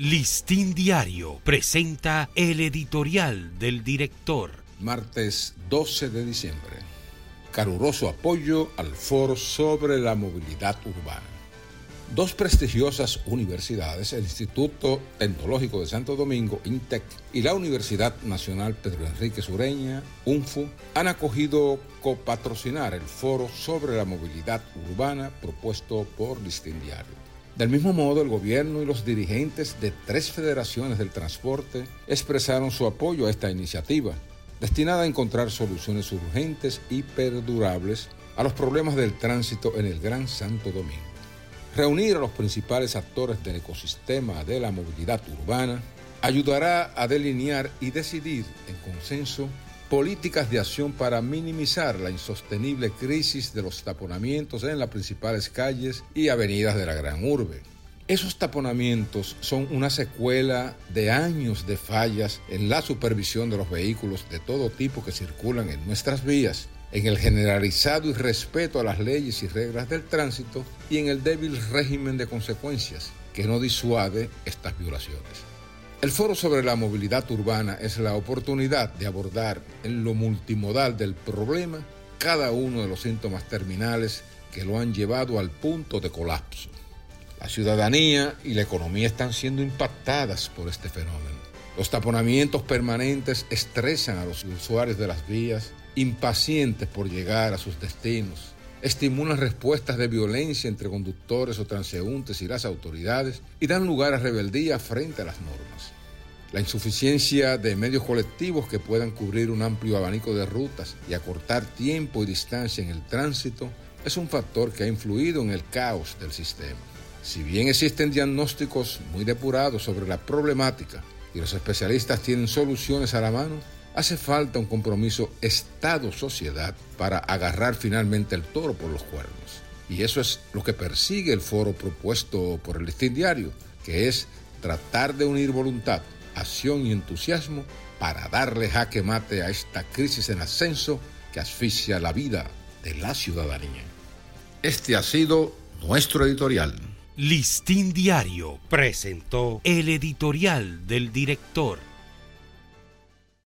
Listín Diario presenta el editorial del director. Martes 12 de diciembre. Caluroso apoyo al foro sobre la movilidad urbana. Dos prestigiosas universidades, el Instituto Tecnológico de Santo Domingo, INTEC, y la Universidad Nacional Pedro Enrique Sureña, UNFU, han acogido copatrocinar el foro sobre la movilidad urbana propuesto por Listín Diario. Del mismo modo, el gobierno y los dirigentes de tres federaciones del transporte expresaron su apoyo a esta iniciativa, destinada a encontrar soluciones urgentes y perdurables a los problemas del tránsito en el Gran Santo Domingo. Reunir a los principales actores del ecosistema de la movilidad urbana ayudará a delinear y decidir en consenso políticas de acción para minimizar la insostenible crisis de los taponamientos en las principales calles y avenidas de la gran urbe. Esos taponamientos son una secuela de años de fallas en la supervisión de los vehículos de todo tipo que circulan en nuestras vías, en el generalizado irrespeto a las leyes y reglas del tránsito y en el débil régimen de consecuencias que no disuade estas violaciones. El foro sobre la movilidad urbana es la oportunidad de abordar en lo multimodal del problema cada uno de los síntomas terminales que lo han llevado al punto de colapso. La ciudadanía y la economía están siendo impactadas por este fenómeno. Los taponamientos permanentes estresan a los usuarios de las vías, impacientes por llegar a sus destinos estimulan respuestas de violencia entre conductores o transeúntes y las autoridades y dan lugar a rebeldía frente a las normas. La insuficiencia de medios colectivos que puedan cubrir un amplio abanico de rutas y acortar tiempo y distancia en el tránsito es un factor que ha influido en el caos del sistema. Si bien existen diagnósticos muy depurados sobre la problemática y los especialistas tienen soluciones a la mano, Hace falta un compromiso Estado-sociedad para agarrar finalmente el toro por los cuernos. Y eso es lo que persigue el foro propuesto por el Listín Diario, que es tratar de unir voluntad, acción y entusiasmo para darle jaque mate a esta crisis en ascenso que asfixia la vida de la ciudadanía. Este ha sido nuestro editorial. Listín Diario presentó el editorial del director.